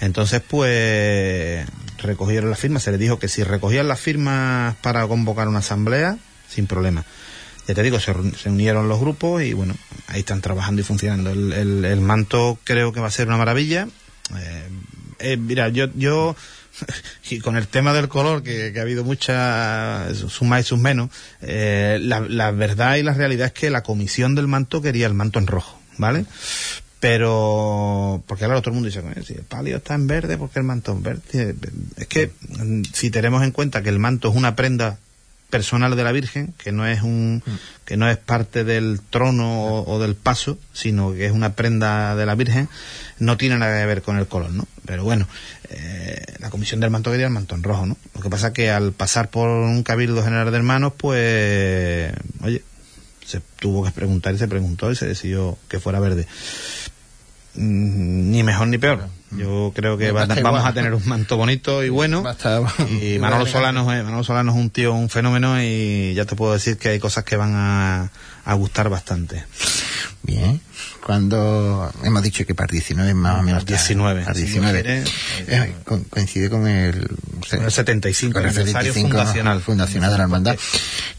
Entonces, pues, recogieron las firmas, se les dijo que si recogían las firmas para convocar una asamblea, sin problema. Ya te digo, se, unieron los grupos y bueno, ahí están trabajando y funcionando. El, el, manto creo que va a ser una maravilla. Eh, eh, mira, yo, yo con el tema del color, que, ha habido muchas, sus más y sus menos, la, la, verdad y la realidad es que la comisión del manto quería el manto en rojo, ¿vale? Pero, porque ahora todo el mundo dice, si el palio está en verde, porque el manto es verde? Es que, mm, si tenemos en cuenta que el manto es una prenda personal de la Virgen, que no es un que no es parte del trono o, del paso, sino que es una prenda de la Virgen, no tiene nada que ver con el color, ¿no? Pero bueno, eh, la comisión del manto quería el mantón rojo, ¿no? Lo que pasa es que al pasar por un cabildo general de hermanos, pues, oye, se tuvo que preguntar y se preguntó y se decidió que fuera verde. Mm, ni mejor ni peor. Yo creo que vamos a tener un manto bonito y bueno. y Manolo Solano, Manolo Solano es un tío, un fenómeno y ya te puedo decir que hay cosas que van a, a gustar bastante. Bien. Cuando hemos dicho que para 19 más o menos 19 para 19 eh, coincide con el, el 75 el aniversario fundacional. Fundacional de la hermandad.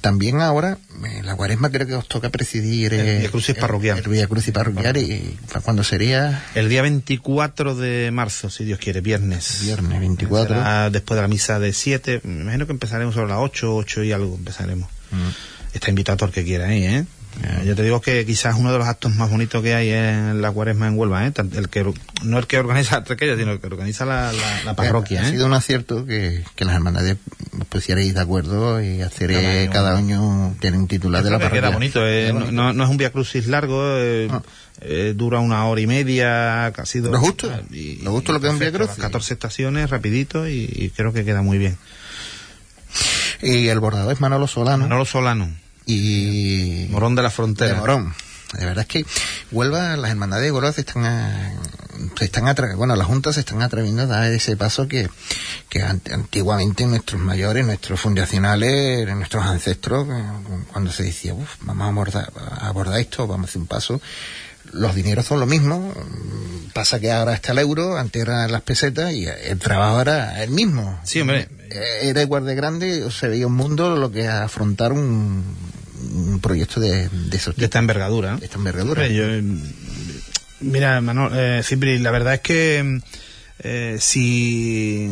También ahora en la cuaresma creo que os toca presidir el Via Crucis parroquial. el Via Crucis parroquial y ¿cuándo sería? el día 24 de marzo si Dios quiere viernes. Viernes 24 después de la misa de 7 me imagino que empezaremos sobre las 8 8 y algo empezaremos. Mm. está invitado el que quiera ¿eh? ¿eh? Eh, yo te digo que quizás uno de los actos más bonitos que hay en la cuaresma en Huelva, ¿eh? el que, no el que organiza aquella, sino el que organiza la, la, parroquia. Ha, ¿eh? sido un acierto que, que las hermandades pues de acuerdo y hacer cada año, cada un titular de la parroquia. Queda bonito, eh, No, no, es un via crucis largo, ah. dura una hora y media, casi dos. Lo justo, lo justo lo que es un via crucis. 14 estaciones, rapidito y, creo que queda muy bien. Y el bordador es Manolo Solano. Manolo Solano y Morón de la Frontera. De Morón. De verdad es que Huelva, las hermandades de Huelva se están, se están bueno, las juntas se están atreviendo a dar ese paso que, que antiguamente nuestros mayores, nuestros fundacionales, nuestros ancestros, eh, cuando se decía, Uf, vamos a abordar, a abordar esto, vamos a hacer un paso, los dineros son lo mismo, pasa que ahora está el euro, antes eran las pesetas y el trabajo era el mismo. Sí, hombre. Eh, era igual de grande, se veía un mundo lo que afrontar un, un proyecto de, de, esta envergadura. esta envergadura. mira, Manuel, eh, la verdad es que eh, si,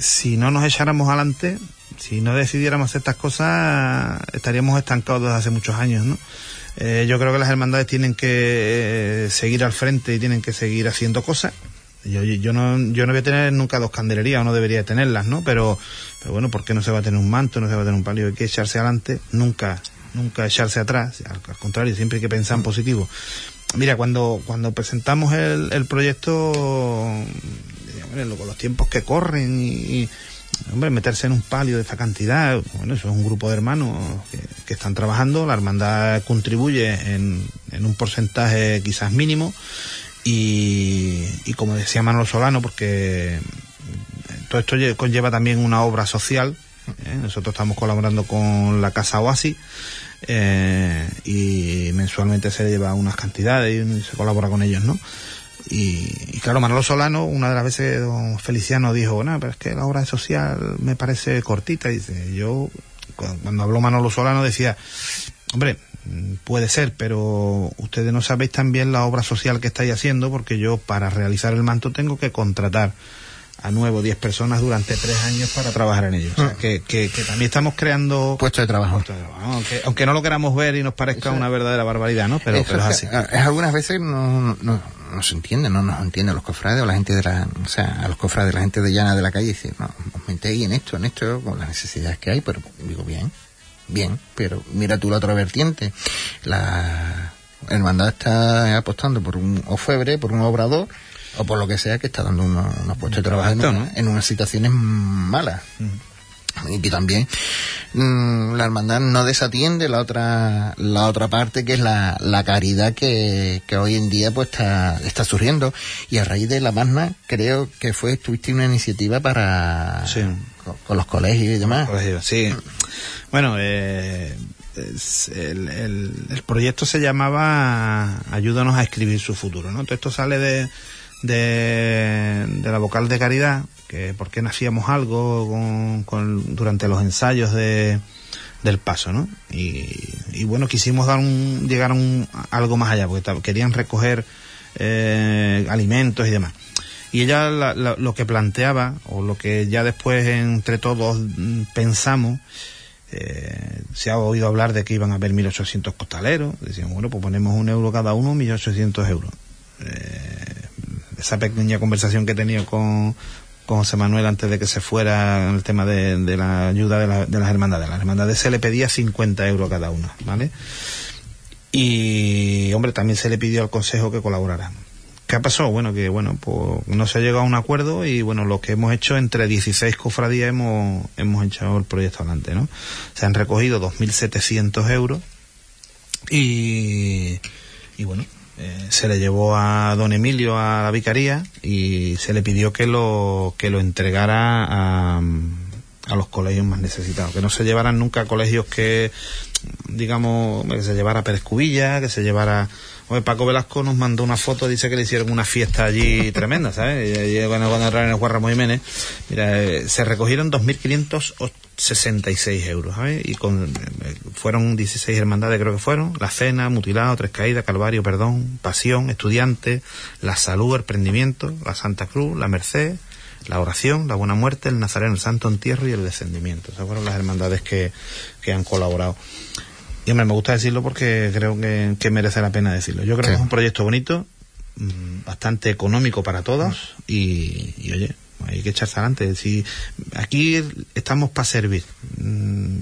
si no nos echáramos adelante, si no decidiéramos estas cosas, estaríamos estancados desde hace muchos años, ¿no? Eh, yo creo que las hermandades tienen que seguir al frente y tienen que seguir haciendo cosas. Yo, yo, no, yo no voy a tener nunca dos candelerías, o no debería tenerlas, ¿no? Pero, pero bueno, ¿por qué no se va a tener un manto, no se va a tener un palio? Hay que echarse adelante, nunca nunca echarse atrás, al, contrario, siempre hay que pensar en positivo. Mira, cuando, cuando presentamos el, proyecto, con los tiempos que corren y, hombre, meterse en un palio de esta cantidad, bueno, eso es un grupo de hermanos que, están trabajando, la hermandad contribuye en, en un porcentaje quizás mínimo y, como decía Manuel Solano, porque todo esto conlleva también una obra social, ¿eh? nosotros estamos colaborando con la Casa Oasis, eh, y mensualmente se lleva unas cantidades y se colabora con ellos, ¿no? Y, claro, Manolo Solano, una de las veces don Feliciano dijo, bueno, pero es que la obra social me parece cortita. Y dice, yo, cuando habló Manolo Solano decía, hombre, puede ser, pero ustedes no sabéis también la obra social que estáis haciendo porque yo para realizar el manto tengo que contratar a nuevo 10 personas durante tres años para trabajar en ello. O sea, que, que, también estamos creando puestos de trabajo. aunque, aunque, no lo queramos ver y nos parezca una verdadera barbaridad, ¿no? Pero, pero es así. algunas veces no, no, no, se entiende, no nos entiende los cofrades o la gente de la, o sea, a los cofrades, la gente de llana de la calle dice, no, os metéis en esto, en esto, con las necesidades que hay, pero digo, bien, bien, pero mira tú la otra vertiente, la hermandad está apostando por un ofebre, por un obrador, o por lo que sea que está dando unos, unos puestos de trabajo en, una- unas situaciones malas. Y que también mm, la hermandad no desatiende la otra la otra parte que es la, la caridad que, que hoy en día pues está, está surgiendo y a raíz de la magna creo que fue tuviste una iniciativa para Sí. con, con los colegios y demás Colegio, sí. Bueno, eh, el, el- el proyecto se llamaba Ayúdanos a escribir su futuro, ¿no? Todo esto sale de, de, la vocal de caridad, que por qué nacíamos algo con, con- durante los ensayos de, del paso, ¿no? Y, y bueno, quisimos dar un, llegar a un, algo más allá, porque querían recoger eh, alimentos y demás. Y ella la- lo que planteaba, o lo que ya después entre todos pensamos, eh, se ha oído hablar de que iban a haber 1.800 costaleros. Decían, bueno, pues ponemos un euro cada uno, 1.800 euros. Eh, esa pequeña conversación que he tenido con, con José Manuel antes de que se fuera en el tema de, la ayuda de, la- de las hermandades. Las hermandades se le pedía 50 euros cada una, ¿vale? Y, hombre, también se le pidió al Consejo que colaborara. ¿Qué pasado? Bueno, que bueno, pues no se ha llegado a un acuerdo y bueno, lo que hemos hecho entre 16 cofradías hemos, hemos echado el proyecto adelante, ¿no? Se han recogido 2.700 euros y, y bueno, eh, se le llevó a don Emilio a la vicaría y se le pidió que lo, que lo entregara a, a los colegios más necesitados, que no se llevaran nunca a colegios que, digamos, que se llevara a Pérez Cubilla, que se llevara... Oye, Paco Velasco nos mandó una foto, dice que le hicieron una fiesta allí tremenda, ¿sabes? Y, y, bueno, cuando entraron en el Guarramo Jiménez, mira, eh, se recogieron 2.566 euros, ¿sabes? Y con, eh, fueron 16 hermandades, creo que fueron, La Cena, Mutilado, Tres Caídas, Calvario, Perdón, Pasión, Estudiante, La Salud, el Prendimiento, La Santa Cruz, La Merced, la oración, la buena muerte, el nazareno, el santo entierro y el descendimiento. Esas fueron las hermandades que, que han colaborado. Y hombre, me gusta decirlo porque creo que, que merece la pena decirlo. Yo creo Sí. que es un proyecto bonito, mm, bastante económico para todos y, y, oye, hay que echarse adelante. Si, aquí estamos para servir. Mm,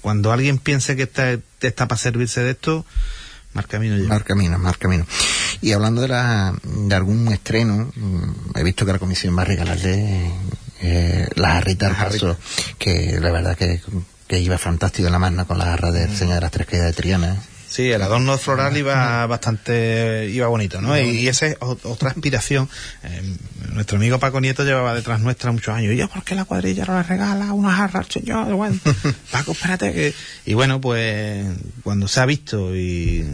Cuando alguien piense que está, está para servirse de esto, más camino lleva. Mar camino, mar camino. Y hablando de, la, de algún estreno, mm, he visto que la comisión va a regalarle eh, la jarrita al paso, que la verdad que, que iba fantástico en la magna con la jarra Mm. del Señor de las Tres Caídas de Triana. Sí, el adorno floral iba bastante, iba bonito, ¿no? Y, y esa es otra aspiración. Eh, nuestro amigo Paco Nieto llevaba detrás nuestra muchos años. Y yo, ¿por qué la cuadrilla no le regala una jarra al señor? Bueno, Paco, espérate que... Y bueno, pues cuando se ha visto y,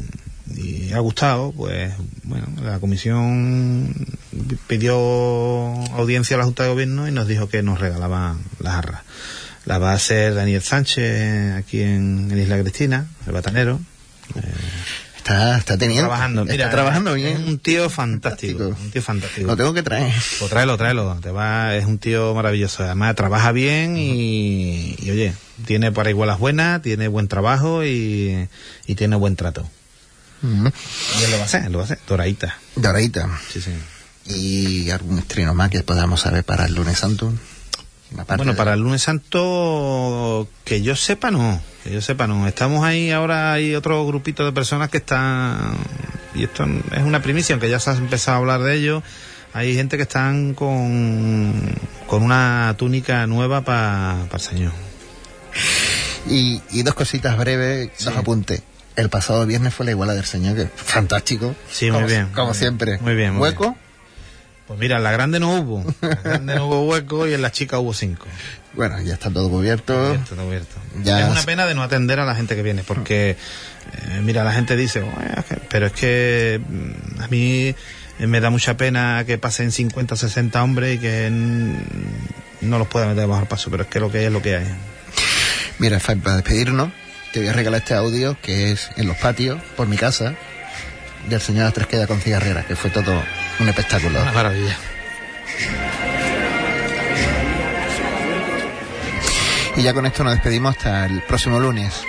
y ha gustado, pues bueno, la comisión pidió audiencia a la Junta de Gobierno y nos dijo que nos regalaban la jarra. La va a hacer Daniel Sánchez aquí en, en Isla Cristina, el batanero. Está, está teniendo. trabajando, mira, está trabajando es bien. un tío fantástico, Fantástico. un tío fantástico. Lo tengo que traer. Pues tráelo, tráelo, te va, es un tío maravilloso. Además trabaja bien y, y, oye, tiene para igualas buenas, tiene buen trabajo y, y tiene buen trato. Y él lo va a hacer, lo va a hacer. Doradita. Doradita. Sí, sí. Y algún estreno más que podamos saber para el lunes santo. Bueno, de- para el lunes santo, que yo sepa no, que yo sepa no. Estamos ahí, ahora hay otro grupito de personas que están, y esto es una primicia, aunque ya se ha empezado a hablar de ello, hay gente que están con, con una túnica nueva para el Señor. Y, y dos cositas breves, dos apuntes. El pasado viernes fue la iguala del Señor, que fantástico. Sí, muy Como- bien. Como Muy siempre. Muy bien, muy ¿Hueco? Pues mira, en la grande no hubo, en la grande no hubo hueco y en la chica hubo cinco. Bueno, ya está todo cubierto. Cubierto, todo cubierto. Ya es una pena de no atender a la gente que viene, porque, eh, mira, la gente dice, pero es que mm, a mí eh, me da mucha pena que pasen 50 o 60 hombres y que no los pueda meter bajo el paso, pero es que lo que hay es lo que hay. Mira, Fai, para despedirnos, te voy a regalar este audio que es en los patios, por mi casa, del Señor de las Tres Quedas con cigarrera, que fue todo un espectáculo. Una maravilla. Y ya con esto nos despedimos hasta el próximo lunes.